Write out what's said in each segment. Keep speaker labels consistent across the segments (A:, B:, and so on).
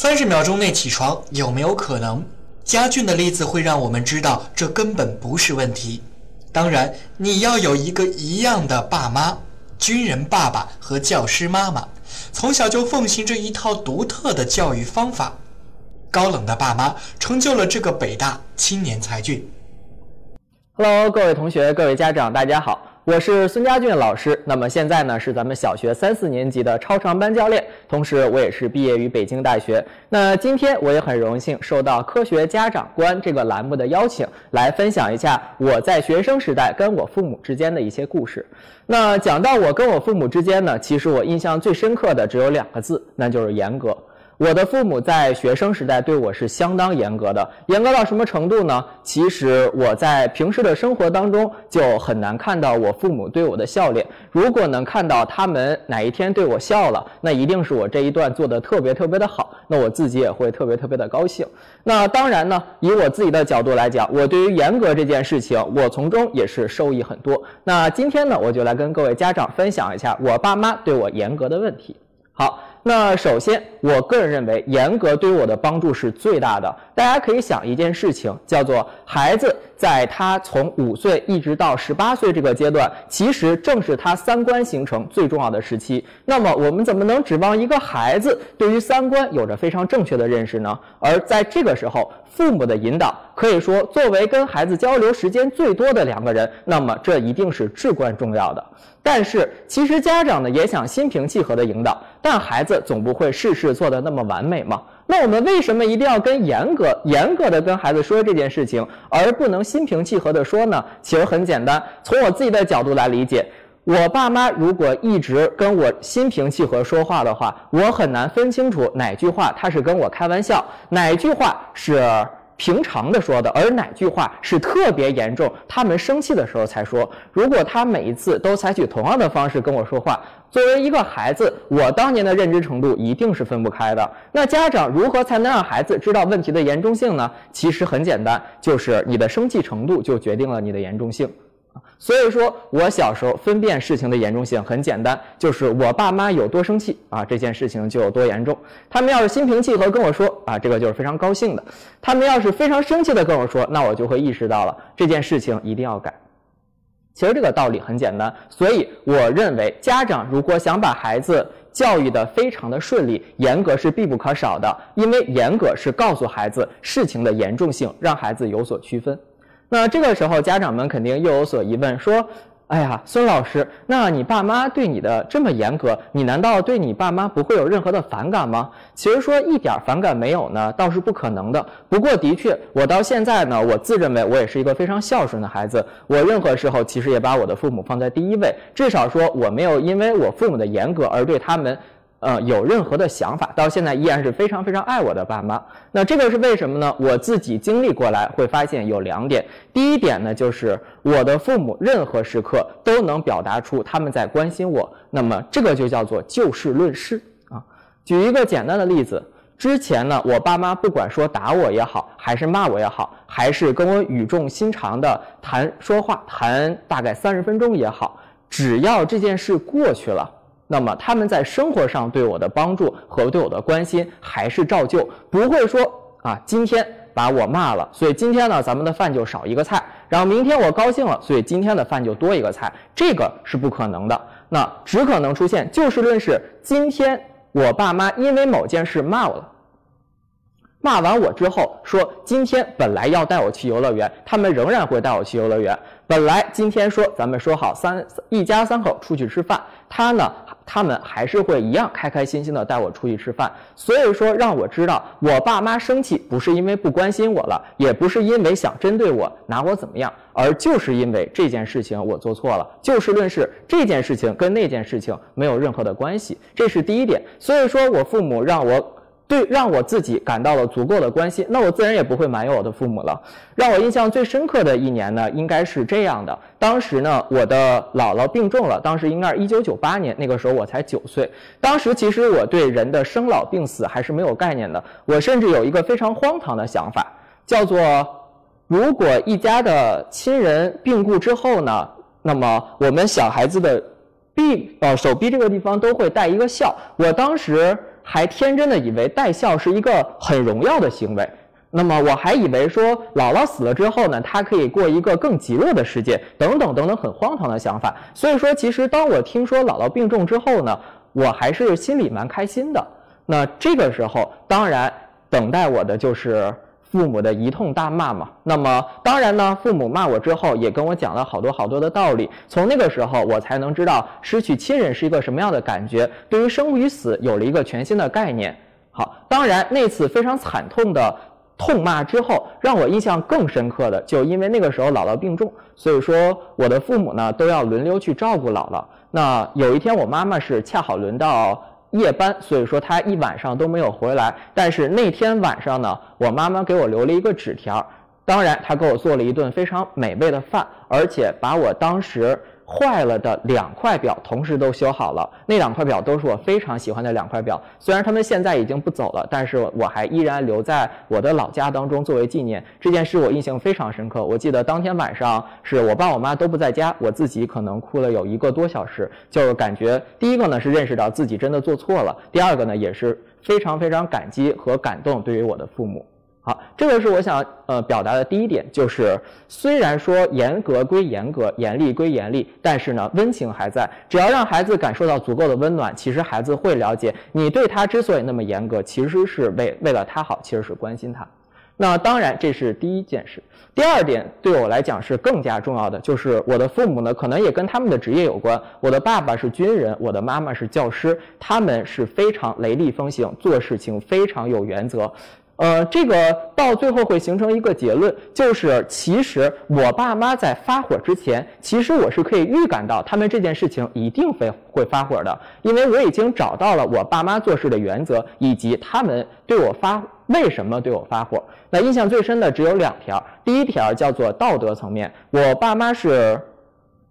A: 三十秒钟内起床有没有可能？家俊的例子会让我们知道，这根本不是问题。当然，你要有一个一样的爸妈，军人爸爸和教师妈妈，从小就奉行着一套独特的教育方法。高冷的爸妈成就了这个北大青年才俊。
B: Hello，各位同学，各位家长，大家好。我是孙家俊老师，那么现在呢是咱们小学三四年级的超长班教练，同时我也是毕业于北京大学。那今天我也很荣幸受到科学家长观这个栏目的邀请，来分享一下我在学生时代跟我父母之间的一些故事。那讲到我跟我父母之间呢，其实我印象最深刻的只有两个字，那就是严格。我的父母在学生时代对我是相当严格的，严格到什么程度呢？其实我在平时的生活当中就很难看到我父母对我的笑脸。如果能看到他们哪一天对我笑了，那一定是我这一段做的特别特别的好，那我自己也会特别特别的高兴。那当然呢，以我自己的角度来讲，我对于严格这件事情，我从中也是受益很多。那今天呢，我就来跟各位家长分享一下我爸妈对我严格的问题。好。那首先，我个人认为，严格对我的帮助是最大的。大家可以想一件事情，叫做孩子在他从五岁一直到十八岁这个阶段，其实正是他三观形成最重要的时期。那么，我们怎么能指望一个孩子对于三观有着非常正确的认识呢？而在这个时候，父母的引导，可以说作为跟孩子交流时间最多的两个人，那么这一定是至关重要的。但是，其实家长呢也想心平气和的引导，但孩子总不会事事做得那么完美嘛。那我们为什么一定要跟严格、严格的跟孩子说这件事情，而不能心平气和的说呢？其实很简单，从我自己的角度来理解，我爸妈如果一直跟我心平气和说话的话，我很难分清楚哪句话他是跟我开玩笑，哪句话是。平常的说的，而哪句话是特别严重，他们生气的时候才说。如果他每一次都采取同样的方式跟我说话，作为一个孩子，我当年的认知程度一定是分不开的。那家长如何才能让孩子知道问题的严重性呢？其实很简单，就是你的生气程度就决定了你的严重性。所以说，我小时候分辨事情的严重性很简单，就是我爸妈有多生气啊，这件事情就有多严重。他们要是心平气和跟我说啊，这个就是非常高兴的；他们要是非常生气的跟我说，那我就会意识到了这件事情一定要改。其实这个道理很简单，所以我认为家长如果想把孩子教育的非常的顺利，严格是必不可少的，因为严格是告诉孩子事情的严重性，让孩子有所区分。那这个时候，家长们肯定又有所疑问，说：“哎呀，孙老师，那你爸妈对你的这么严格，你难道对你爸妈不会有任何的反感吗？”其实说一点反感没有呢，倒是不可能的。不过的确，我到现在呢，我自认为我也是一个非常孝顺的孩子，我任何时候其实也把我的父母放在第一位，至少说我没有因为我父母的严格而对他们。呃，有任何的想法，到现在依然是非常非常爱我的爸妈。那这个是为什么呢？我自己经历过来会发现有两点。第一点呢，就是我的父母任何时刻都能表达出他们在关心我。那么这个就叫做就事论事啊。举一个简单的例子，之前呢，我爸妈不管说打我也好，还是骂我也好，还是跟我语重心长的谈说话，谈大概三十分钟也好，只要这件事过去了。那么他们在生活上对我的帮助和对我的关心还是照旧，不会说啊，今天把我骂了，所以今天呢咱们的饭就少一个菜，然后明天我高兴了，所以今天的饭就多一个菜，这个是不可能的。那只可能出现就事论事，今天我爸妈因为某件事骂我了，骂完我之后说今天本来要带我去游乐园，他们仍然会带我去游乐园。本来今天说咱们说好三一家三口出去吃饭，他呢？他们还是会一样开开心心的带我出去吃饭，所以说让我知道，我爸妈生气不是因为不关心我了，也不是因为想针对我拿我怎么样，而就是因为这件事情我做错了。就事论事，这件事情跟那件事情没有任何的关系，这是第一点。所以说我父母让我。对，让我自己感到了足够的关心，那我自然也不会埋怨我的父母了。让我印象最深刻的一年呢，应该是这样的。当时呢，我的姥姥病重了，当时应该是一九九八年，那个时候我才九岁。当时其实我对人的生老病死还是没有概念的，我甚至有一个非常荒唐的想法，叫做如果一家的亲人病故之后呢，那么我们小孩子的臂呃手臂这个地方都会带一个孝。我当时。还天真的以为带孝是一个很荣耀的行为。那么我还以为说姥姥死了之后呢，她可以过一个更极乐的世界，等等等等，很荒唐的想法。所以说，其实当我听说姥姥病重之后呢，我还是心里蛮开心的。那这个时候，当然等待我的就是父母的一通大骂嘛。那么当然呢，父母骂我之后，也跟我讲了好多好多的道理。从那个时候，我才能知道失去亲人是一个什么样的感觉，对于生与死有了一个全新的概念。好，当然那次非常惨痛的。痛骂之后，让我印象更深刻的，就因为那个时候姥姥病重，所以说我的父母呢都要轮流去照顾姥姥。那有一天我妈妈是恰好轮到夜班，所以说他一晚上都没有回来。但是那天晚上呢，我妈妈给我留了一个纸条，当然她给我做了一顿非常美味的饭，而且把我当时。坏了的两块表同时都修好了，那两块表都是我非常喜欢的两块表。虽然他们现在已经不走了，但是我还依然留在我的老家当中作为纪念。这件事我印象非常深刻。我记得当天晚上是我爸我妈都不在家，我自己可能哭了有一个多小时，就是感觉第一个呢是认识到自己真的做错了，第二个呢也是非常非常感激和感动对于我的父母。好，这个是我想呃表达的第一点，就是虽然说严格归严格，严厉归严厉，但是呢温情还在。只要让孩子感受到足够的温暖，其实孩子会了解你对他之所以那么严格，其实是为为了他好，其实是关心他。那当然这是第一件事。第二点对我来讲是更加重要的，就是我的父母呢可能也跟他们的职业有关。我的爸爸是军人，我的妈妈是教师，他们是非常雷厉风行，做事情非常有原则。呃，这个到最后会形成一个结论，就是其实我爸妈在发火之前，其实我是可以预感到他们这件事情一定会会发火的，因为我已经找到了我爸妈做事的原则，以及他们对我发为什么对我发火。那印象最深的只有两条，第一条叫做道德层面，我爸妈是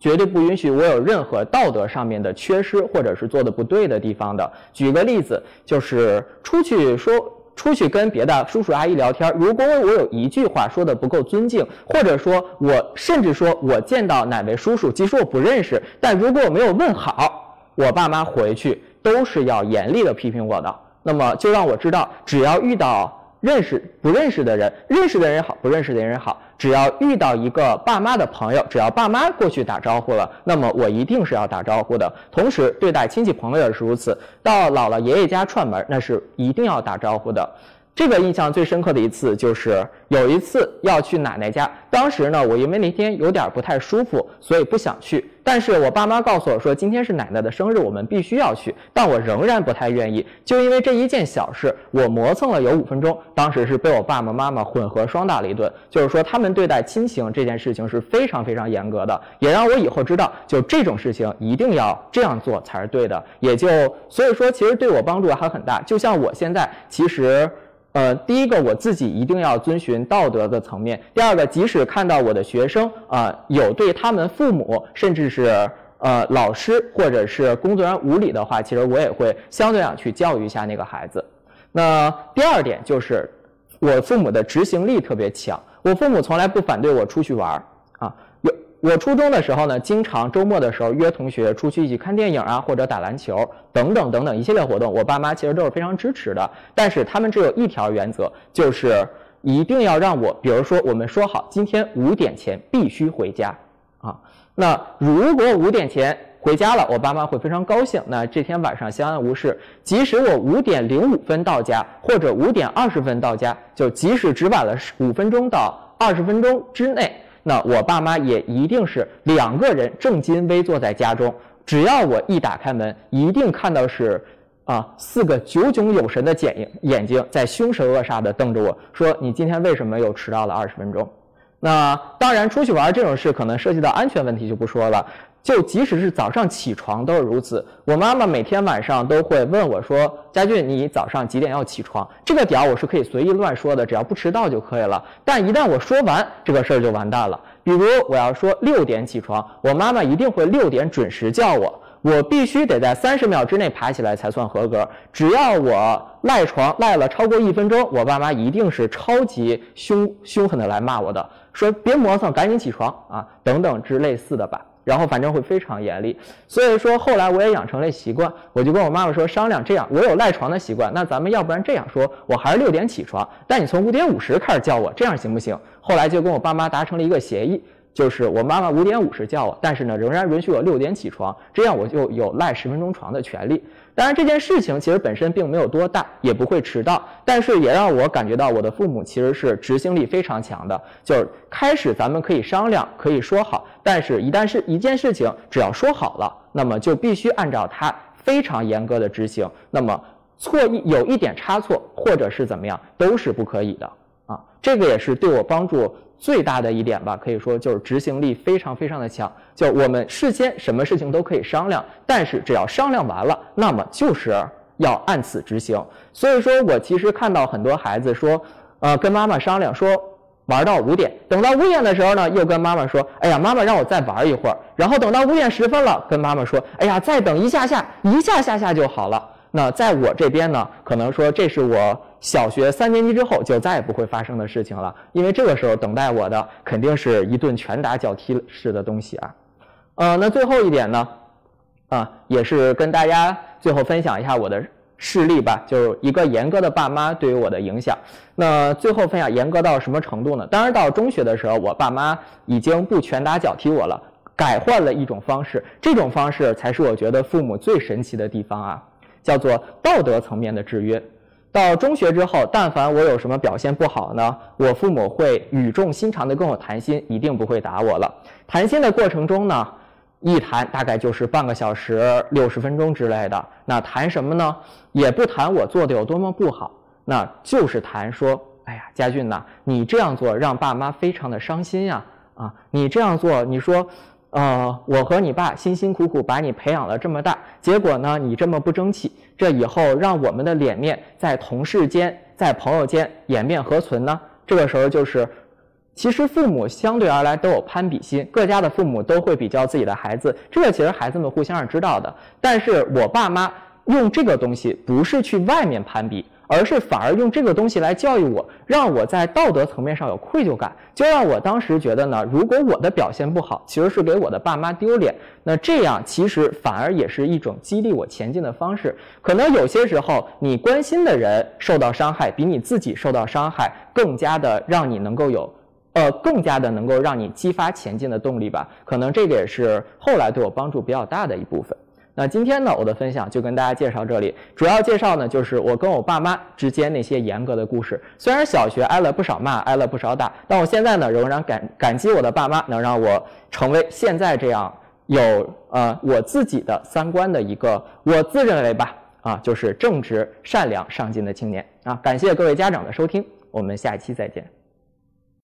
B: 绝对不允许我有任何道德上面的缺失或者是做的不对的地方的。举个例子，就是出去说。出去跟别的叔叔阿姨聊天，如果我有一句话说的不够尊敬，或者说我甚至说我见到哪位叔叔，即使我不认识，但如果我没有问好，我爸妈回去都是要严厉的批评我的。那么就让我知道，只要遇到。认识不认识的人，认识的人好，不认识的人好。只要遇到一个爸妈的朋友，只要爸妈过去打招呼了，那么我一定是要打招呼的。同时，对待亲戚朋友也是如此。到姥姥爷爷家串门，那是一定要打招呼的。这个印象最深刻的一次，就是有一次要去奶奶家。当时呢，我因为那天有点不太舒服，所以不想去。但是我爸妈告诉我说，今天是奶奶的生日，我们必须要去。但我仍然不太愿意，就因为这一件小事，我磨蹭了有五分钟。当时是被我爸爸妈妈混合双打了一顿，就是说他们对待亲情这件事情是非常非常严格的，也让我以后知道，就这种事情一定要这样做才是对的。也就所以说，其实对我帮助还很大。就像我现在其实。呃，第一个我自己一定要遵循道德的层面。第二个，即使看到我的学生啊有对他们父母，甚至是呃老师或者是工作人员无礼的话，其实我也会相对上去教育一下那个孩子。那第二点就是，我父母的执行力特别强，我父母从来不反对我出去玩儿啊。我初中的时候呢，经常周末的时候约同学出去一起看电影啊，或者打篮球等等等等一系列活动。我爸妈其实都是非常支持的，但是他们只有一条原则，就是一定要让我，比如说我们说好今天五点前必须回家啊。那如果五点前回家了，我爸妈会非常高兴，那这天晚上相安无事。即使我五点零五分到家，或者五点二十分到家，就即使只晚了五分钟到二十分钟之内。那我爸妈也一定是两个人正襟危坐在家中，只要我一打开门，一定看到是啊四个炯炯有神的眼眼睛在凶神恶煞的瞪着我说：“你今天为什么又迟到了二十分钟？”那当然，出去玩这种事可能涉及到安全问题，就不说了。就即使是早上起床都是如此。我妈妈每天晚上都会问我说：“佳俊，你早上几点要起床？”这个点儿我是可以随意乱说的，只要不迟到就可以了。但一旦我说完这个事儿就完蛋了。比如我要说六点起床，我妈妈一定会六点准时叫我，我必须得在三十秒之内爬起来才算合格。只要我赖床赖了超过一分钟，我爸妈一定是超级凶凶狠的来骂我的，说别磨蹭，赶紧起床啊，等等之类似的吧。然后反正会非常严厉。所以说后来我也养成了习惯，我就跟我妈妈说商量，这样我有赖床的习惯，那咱们要不然这样说，我还是六点起床，但你从五点五十开始叫我，这样行不行？后来就跟我爸妈达成了一个协议。就是我妈妈五点五十叫我，但是呢，仍然允许我六点起床，这样我就有赖十分钟床的权利。当然，这件事情其实本身并没有多大，也不会迟到，但是也让我感觉到我的父母其实是执行力非常强的。就是开始咱们可以商量，可以说好，但是一旦是一件事情，只要说好了，那么就必须按照它非常严格的执行。那么错一有一点差错，或者是怎么样，都是不可以的啊。这个也是对我帮助。最大的一点吧，可以说就是执行力非常非常的强。就我们事先什么事情都可以商量，但是只要商量完了，那么就是要按此执行。所以说我其实看到很多孩子说，呃，跟妈妈商量说玩到五点，等到五点的时候呢，又跟妈妈说，哎呀，妈妈让我再玩一会儿。然后等到五点十分了，跟妈妈说，哎呀，再等一下下，一下下下就好了。那在我这边呢，可能说这是我小学三年级之后就再也不会发生的事情了，因为这个时候等待我的肯定是一顿拳打脚踢式的东西啊。呃，那最后一点呢，啊，也是跟大家最后分享一下我的事例吧，就是一个严格的爸妈对于我的影响。那最后分享严格到什么程度呢？当然到中学的时候，我爸妈已经不拳打脚踢我了，改换了一种方式，这种方式才是我觉得父母最神奇的地方啊。叫做道德层面的制约。到中学之后，但凡我有什么表现不好呢，我父母会语重心长地跟我谈心，一定不会打我了。谈心的过程中呢，一谈大概就是半个小时、六十分钟之类的。那谈什么呢？也不谈我做的有多么不好，那就是谈说，哎呀，家俊呐，你这样做让爸妈非常的伤心呀！啊，你这样做，你说。呃，我和你爸辛辛苦苦把你培养了这么大，结果呢，你这么不争气，这以后让我们的脸面在同事间、在朋友间颜面何存呢？这个时候就是，其实父母相对而来都有攀比心，各家的父母都会比较自己的孩子，这个其实孩子们互相是知道的。但是我爸妈用这个东西不是去外面攀比。而是反而用这个东西来教育我，让我在道德层面上有愧疚感，就让我当时觉得呢，如果我的表现不好，其实是给我的爸妈丢脸。那这样其实反而也是一种激励我前进的方式。可能有些时候，你关心的人受到伤害，比你自己受到伤害更加的让你能够有，呃，更加的能够让你激发前进的动力吧。可能这个也是后来对我帮助比较大的一部分。那今天呢，我的分享就跟大家介绍这里，主要介绍呢就是我跟我爸妈之间那些严格的故事。虽然小学挨了不少骂，挨了不少打，但我现在呢仍然感感激我的爸妈，能让我成为现在这样有呃我自己的三观的一个，我自认为吧啊就是正直、善良、上进的青年啊。感谢各位家长的收听，我们下一期再见。